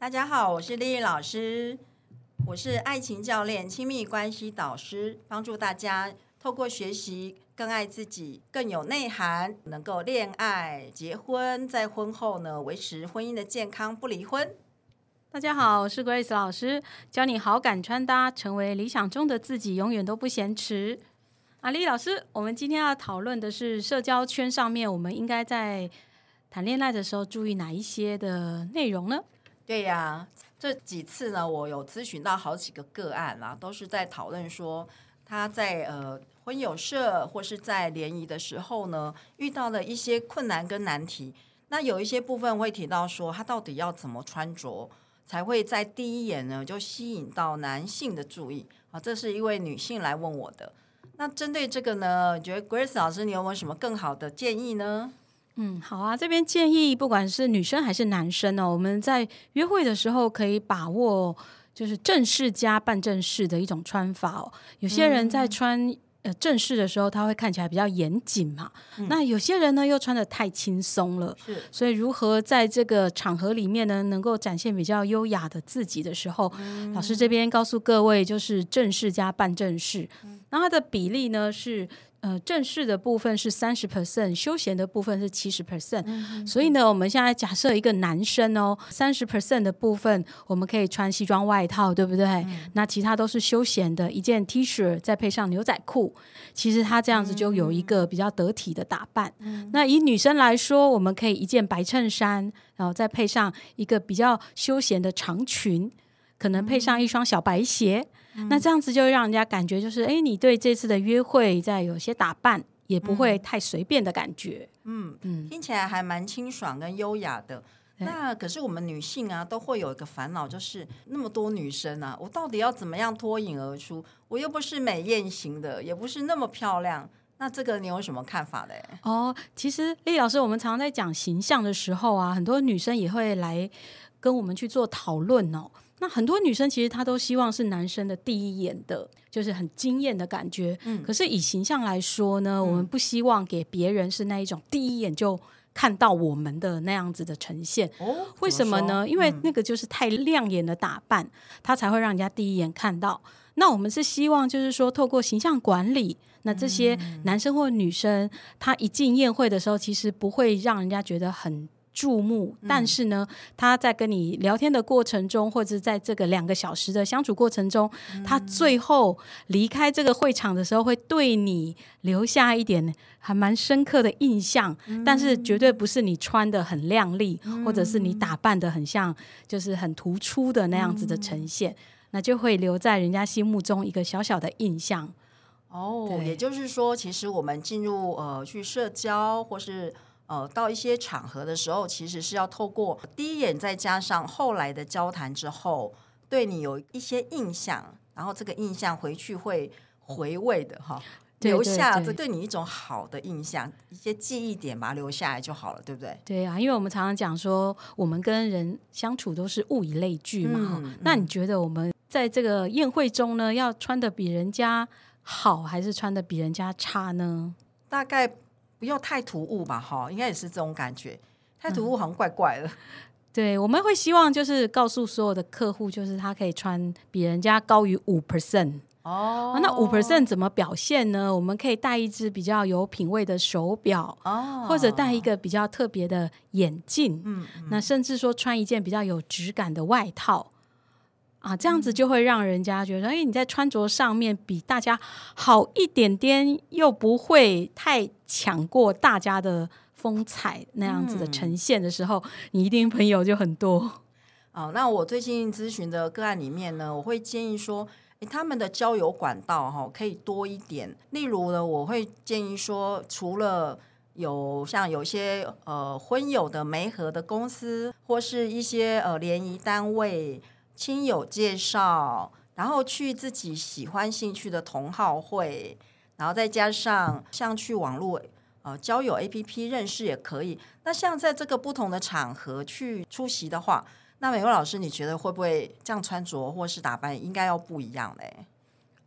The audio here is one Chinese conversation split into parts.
大家好，我是丽丽老师，我是爱情教练、亲密关系导师，帮助大家透过学习更爱自己，更有内涵，能够恋爱、结婚，在婚后呢维持婚姻的健康，不离婚。大家好，我是 Grace 老师，教你好感穿搭，成为理想中的自己，永远都不嫌迟。阿丽老师，我们今天要讨论的是社交圈上面，我们应该在谈恋爱的时候注意哪一些的内容呢？对呀，这几次呢，我有咨询到好几个个案啦，都是在讨论说他在呃婚友社或是在联谊的时候呢，遇到了一些困难跟难题。那有一些部分会提到说，他到底要怎么穿着才会在第一眼呢就吸引到男性的注意啊？这是一位女性来问我的。那针对这个呢，你觉得 Grace 老师你有没有什么更好的建议呢？嗯，好啊，这边建议不管是女生还是男生哦，我们在约会的时候可以把握就是正式加半正式的一种穿法哦。有些人在穿。呃，正式的时候他会看起来比较严谨嘛。那有些人呢又穿的太轻松了，是。所以如何在这个场合里面呢，能够展现比较优雅的自己的时候，老师这边告诉各位，就是正式加半正式。那它的比例呢是。呃，正式的部分是三十 percent，休闲的部分是七十 percent。所以呢，我们现在假设一个男生哦，三十 percent 的部分我们可以穿西装外套，对不对？那其他都是休闲的，一件 T 恤再配上牛仔裤，其实他这样子就有一个比较得体的打扮。那以女生来说，我们可以一件白衬衫，然后再配上一个比较休闲的长裙，可能配上一双小白鞋。那这样子就让人家感觉就是，哎，你对这次的约会在有些打扮，也不会太随便的感觉。嗯嗯，听起来还蛮清爽跟优雅的。那可是我们女性啊，都会有一个烦恼，就是那么多女生啊，我到底要怎么样脱颖而出？我又不是美艳型的，也不是那么漂亮。那这个你有什么看法嘞？哦，其实丽老师，我们常常在讲形象的时候啊，很多女生也会来跟我们去做讨论哦。那很多女生其实她都希望是男生的第一眼的，就是很惊艳的感觉。嗯，可是以形象来说呢，我们不希望给别人是那一种第一眼就看到我们的那样子的呈现。哦，为什么呢？因为那个就是太亮眼的打扮，他才会让人家第一眼看到。那我们是希望就是说，透过形象管理，那这些男生或女生他一进宴会的时候，其实不会让人家觉得很。注目，但是呢，他在跟你聊天的过程中，或者在这个两个小时的相处过程中，他最后离开这个会场的时候，会对你留下一点还蛮深刻的印象。但是绝对不是你穿的很靓丽，或者是你打扮的很像，就是很突出的那样子的呈现，那就会留在人家心目中一个小小的印象。哦，也就是说，其实我们进入呃去社交或是。呃，到一些场合的时候，其实是要透过第一眼，再加上后来的交谈之后，对你有一些印象，然后这个印象回去会回味的哈，留下这对你一种好的印象，一些记忆点把它留下来就好了，对不对？对啊，因为我们常常讲说，我们跟人相处都是物以类聚嘛。那你觉得我们在这个宴会中呢，要穿的比人家好，还是穿的比人家差呢？大概。不要太突兀吧，哈，应该也是这种感觉。太突兀好像怪怪的。对，我们会希望就是告诉所有的客户，就是他可以穿比人家高于五 percent 哦。那五 percent 怎么表现呢？我们可以戴一只比较有品味的手表哦，或者戴一个比较特别的眼镜。嗯，那甚至说穿一件比较有质感的外套。啊，这样子就会让人家觉得，哎，你在穿着上面比大家好一点点，又不会太抢过大家的风采，那样子的呈现的时候，你一定朋友就很多。啊，那我最近咨询的个案里面呢，我会建议说，哎，他们的交友管道哈可以多一点。例如呢，我会建议说，除了有像有些呃婚友的媒合的公司，或是一些呃联谊单位。亲友介绍，然后去自己喜欢兴趣的同好会，然后再加上像去网络呃交友 A P P 认识也可以。那像在这个不同的场合去出席的话，那美慧老师，你觉得会不会这样穿着或是打扮应该要不一样嘞？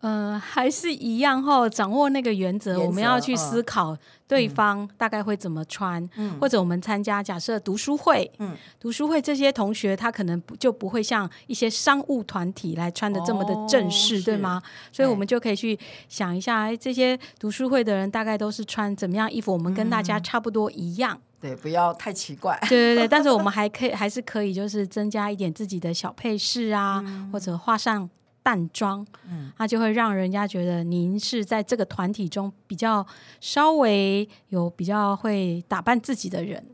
呃，还是一样哈，掌握那个原则，原则我们要去嗯思考对方大概会怎么穿，嗯或者我们参加假设读书会，嗯读书会这些同学他可能不就不会像一些商务团体来穿的这么的正式，哦对吗？所以我们就可以去想一下，哎，这些读书会的人大概都是穿怎么样衣服，我们跟大家嗯差不多一样。对，不要太奇怪。对对对，但是我们 还可以还是可以，就是增加一点自己的小配饰啊，或者画上淡妆，嗯那就会让人家觉得您是在这个团体中比较稍微有比较会打扮自己的人。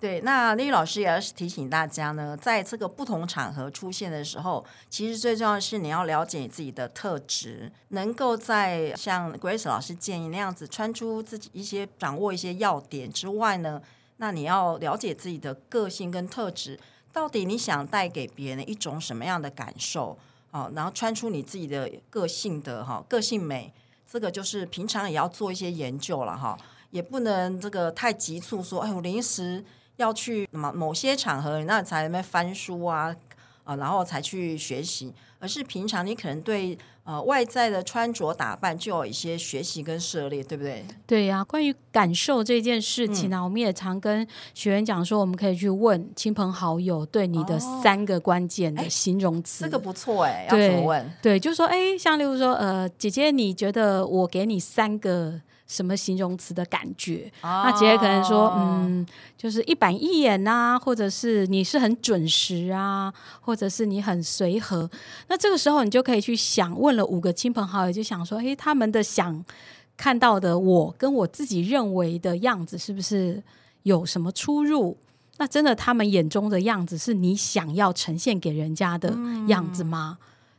对，那丽老师也要提醒大家呢，在这个不同场合出现的时候，其实最重要的是你要了解你自己的特质，能够在像 Grace 老师建议那样子穿出自己一些掌握一些要点之外呢，那你要了解自己的个性跟特质，到底你想带给别人一种什么样的感受哦，然后穿出你自己的个性的哈个性美，这个就是平常也要做一些研究了哈，也不能这个太急促说，哎，我临时。要去某某些场合，那才那边翻书啊，啊，然后才去学习，而是平常你可能对呃外在的穿着打扮就有一些学习跟涉猎，对不对？对呀、关于感受这件事情呢、我们也常跟学员讲说，我们可以去问亲朋好友对你的哦三个关键的形容词。这个不错哎，要怎么问？对，就说哎，像例如说，呃，姐姐，你觉得我给你三个什么形容词的感觉？那姐姐可能说，哦，嗯，就是一板一眼呐、或者是你是很准时啊，或者是你很随和。那这个时候你就可以去想，问了五个亲朋好友，就想说，诶，他们的想看到的我跟我自己认为的样子是不是有什么出入？那真的他们眼中的样子是你想要呈现给人家的样子吗？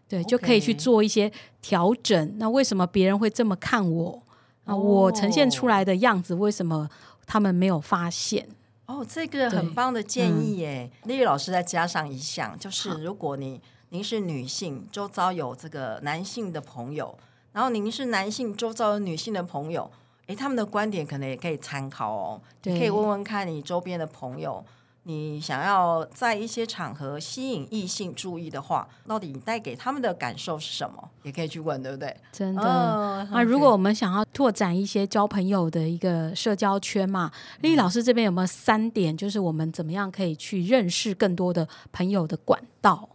对，就可以去做一些调整。那为什么别人会这么看我？啊，我呈现出来的样子，为什么他们没有发现？哦，这个很棒的建议耶！丽丽老师再加上一项，就是如果你您是女性，周遭有这个男性的朋友，然后您是男性，周遭有女性的朋友，诶，他们的观点可能也可以参考哦。你可以对问问看你周边的朋友，你想要在一些场合吸引异性注意的话，到底你带给他们的感受是什么？也可以去问，对不对？真的。哦啊，如果我们想要拓展一些交朋友的一个社交圈嘛，丽丽老师这边有没有三点，就是我们怎么样可以去认识更多的朋友的管道？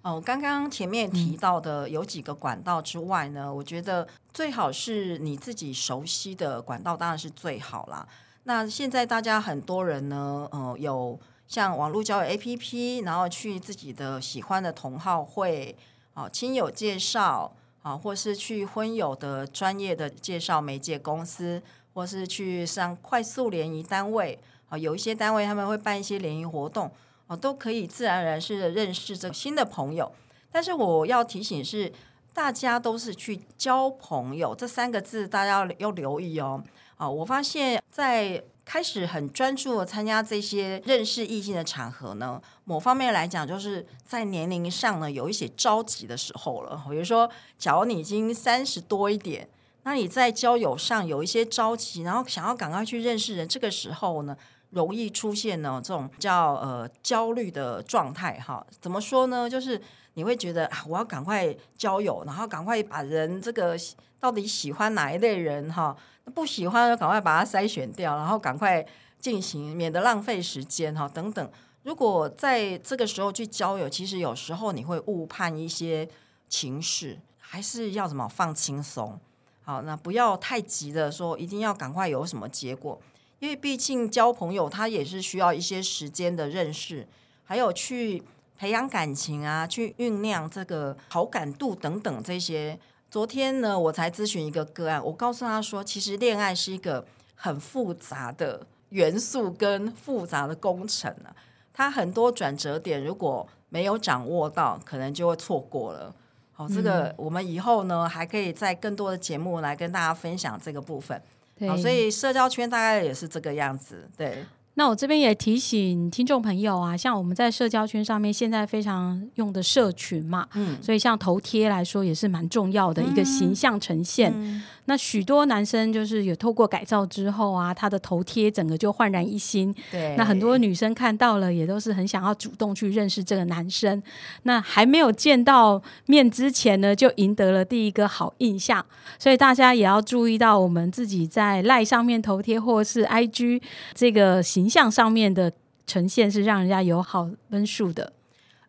哦，刚刚前面提到的有几个管道之外呢，我觉得最好是你自己熟悉的管道，当然是最好啦。那现在大家很多人呢，呃，有像网络交友 APP，然后去自己的喜欢的同好会，啊、亲友介绍啊、或是去婚友的专业的介绍媒介公司，或是去上快速联谊单位啊、有一些单位他们会办一些联谊活动。哦，都可以自然而然是认识这个新的朋友。但是我要提醒是，大家都是去交朋友，这三个字大家要要留意哦。啊，我发现，在开始很专注的参加这些认识异性的场合呢，某方面来讲，就是在年龄上呢有一些着急的时候了。比如说，假如你已经三十多一点，那你在交友上有一些着急，然后想要赶快去认识人，这个时候呢，容易出现呢这种叫呃焦虑的状态哈。怎么说呢？就是你会觉得啊，我要赶快交友，然后赶快把人这个到底喜欢哪一类人哈，不喜欢就赶快把它筛选掉，然后赶快进行，免得浪费时间哈等等。如果在这个时候去交友，其实有时候你会误判一些情势，还是要怎么放轻松。好，那不要太急的说一定要赶快有什么结果，因为毕竟交朋友他也是需要一些时间的认识，还有去培养感情啊，去酝酿这个好感度等等这些。昨天呢，我才咨询一个个案，我告诉他说，其实恋爱是一个很复杂的元素跟复杂的工程啊，它很多转折点如果没有掌握到，可能就会错过了。好，这个我们以后呢还可以在更多的节目来跟大家分享这个部分。好，所以社交圈大概也是这个样子。对，那我这边也提醒听众朋友啊，像我们在社交圈上面现在非常用的社群嘛，嗯，所以像头贴来说也是蛮重要的一个形象呈现。那许多男生就是有透过改造之后啊，他的头贴整个就焕然一新。对，那很多女生看到了也都是很想要主动去认识这个男生。那还没有见到面之前呢，就赢得了第一个好印象。所以大家也要注意到，我们自己在赖上面头贴或是 IG 这个形象上面的呈现，是让人家有好分数的。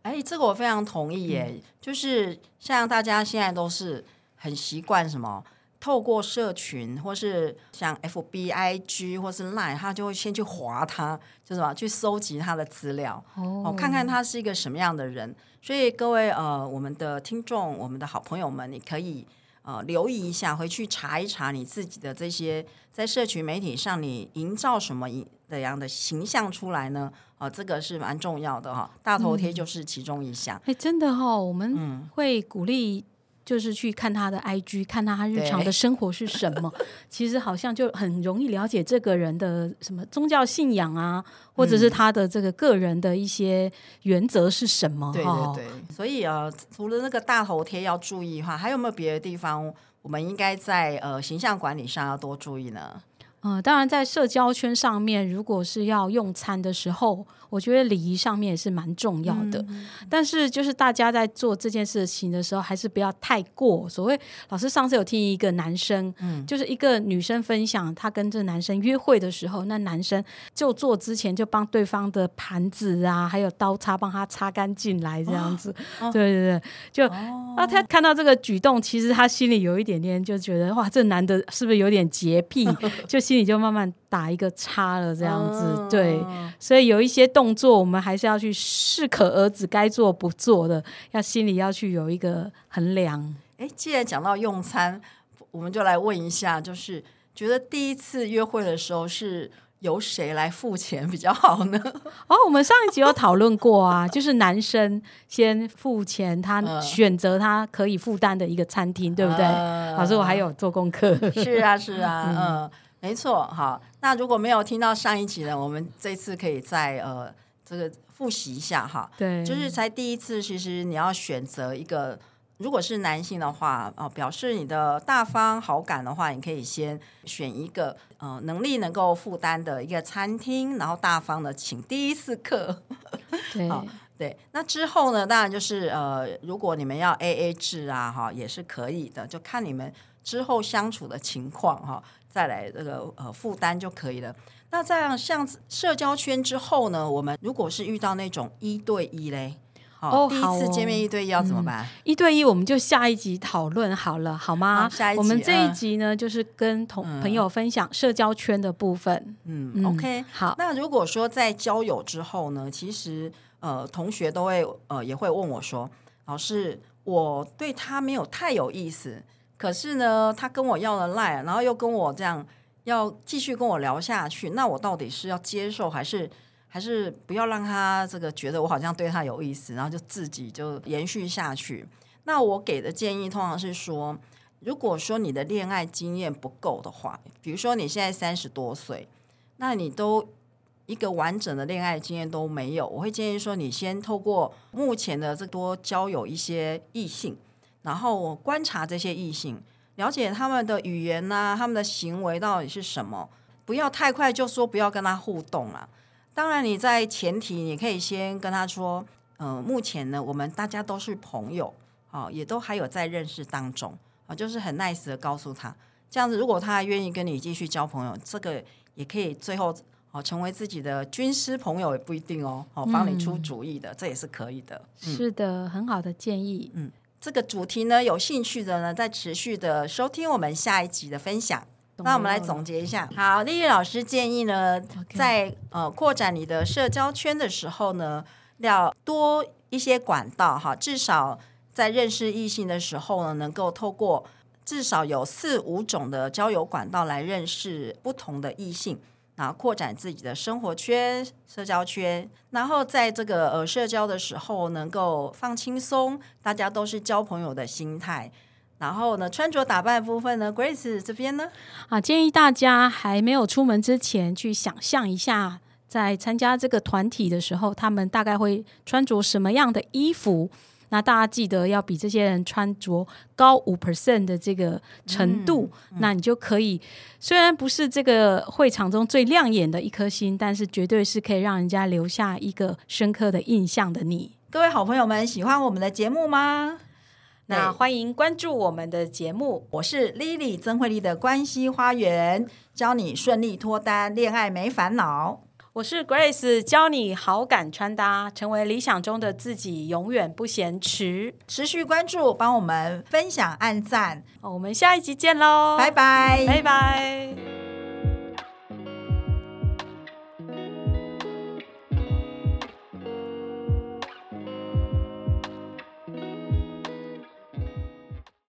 哎，这个我非常同意耶。就是像大家现在都是很习惯什么。透过社群，或是像 F B I G 或是 Line，他就会先去划他，就什么去搜集他的资料，哦，看看他是一个什么样的人。所以各位呃，我们的听众，我们的好朋友们，你可以呃留意一下，回去查一查你自己的这些在社群媒体上，你营造什么怎样的形象出来呢？啊，这个是蛮重要的哈。大头贴就是其中一项。哎，真的哈，我们会鼓励。就是去看他的 IG，看他他日常的生活是什么。其实好像就很容易了解这个人的什么宗教信仰啊，或者是他的这个个人的一些原则是什么。对对对。所以啊，除了那个大头贴要注意哈，还有没有别的地方我们应该在呃形象管理上要多注意呢？嗯，当然在社交圈上面，如果是要用餐的时候。我觉得礼仪上面也是蛮重要的，但是就是大家在做这件事情的时候，还是不要太过。所谓老师上次有听一个男生，嗯就是一个女生分享，她跟这男生约会的时候，那男生就做之前就帮对方的盘子啊，还有刀叉帮他擦干净来这样子。对对对，就啊，他看到这个举动，其实他心里有一点点就觉得哇，这男的是不是有点洁癖？就心里就慢慢打一个叉了这样子。对，所以有一些。动作我们还是要去适可而止，该做不做的，要心里要去有一个衡量。哎，既然讲到用餐，我们就来问一下，就是觉得第一次约会的时候是由谁来付钱比较好呢？哦，我们上一集有讨论过啊，就是男生先付钱，他选择他可以负担的一个餐厅，对不对？老师，我还有做功课。是啊，是啊，嗯。没错，好。那如果没有听到上一集呢，我们这次可以再呃这个复习一下哈。对，就是才第一次，其实你要选择一个，如果是男性的话，哦，表示你的大方好感的话，你可以先选一个呃能力能够负担的一个餐厅，然后大方的请第一次客。对，对。那之后呢，当然就是呃，如果你们要 A A 制啊，哈，也是可以的，就看你们之后相处的情况哈。再来这个呃负担就可以了。那这样像社交圈之后呢，我们如果是遇到那种一对一嘞，哦，第一次见面一对一要怎么办？一对一我们就下一集讨论好了，好吗？下一集我们这一集呢，就是跟同朋友分享社交圈的部分。嗯，OK，好。那如果说在交友之后呢，其实呃同学都会呃也会问我说，老师，我对他没有太有意思。可是呢，他跟我要了赖，然后又跟我这样要继续跟我聊下去，那我到底是要接受还是还是不要让他这个觉得我好像对他有意思，然后就自己就延续下去？那我给的建议通常是说，如果说你的恋爱经验不够的话，比如说你现在三十多岁，那你都一个完整的恋爱经验都没有，我会建议说，你先透过目前的这多交友一些异性。然后我观察这些异性，了解他们的语言呐，他们的行为到底是什么，不要太快就说不要跟他互动了。当然，你在前提你可以先跟他说，嗯，目前呢，我们大家都是朋友，啊，也都还有在认识当中，啊，就是很 nice 的告诉他，这样子，如果他愿意跟你继续交朋友，这个也可以最后哦成为自己的军师朋友也不一定哦，哦，帮你出主意的，这也是可以的。是的，很好的建议，嗯。这个主题呢，有兴趣的呢，再持续的收听我们下一集的分享。那我们来总结一下。好，丽丽老师建议呢，在呃扩展你的社交圈的时候呢，要多一些管道哈，至少在认识异性的时候呢，能够透过至少有四五种的交友管道来认识不同的异性。然后扩展自己的生活圈、社交圈，然后在这个呃社交的时候能够放轻松，大家都是交朋友的心态。然后呢，穿着打扮部分呢，Grace 这边呢，啊，建议大家还没有出门之前去想象一下在参加这个团体的时候，他们大概会穿着什么样的衣服。那大家记得要比这些人穿着高五 percent 的这个程度，那你就可以虽然不是这个会场中最亮眼的一颗星，但是绝对是可以让人家留下一个深刻的印象的你。各位好朋友们，喜欢我们的节目吗？那欢迎关注我们的节目，我是 Lily 曾慧丽的关系花园，教你顺利脱单，恋爱没烦恼。我是 Grace，教你好感穿搭，成为理想中的自己，永远不嫌迟。持续关注，帮我们分享、按赞。我们下一集见喽，拜拜，拜拜。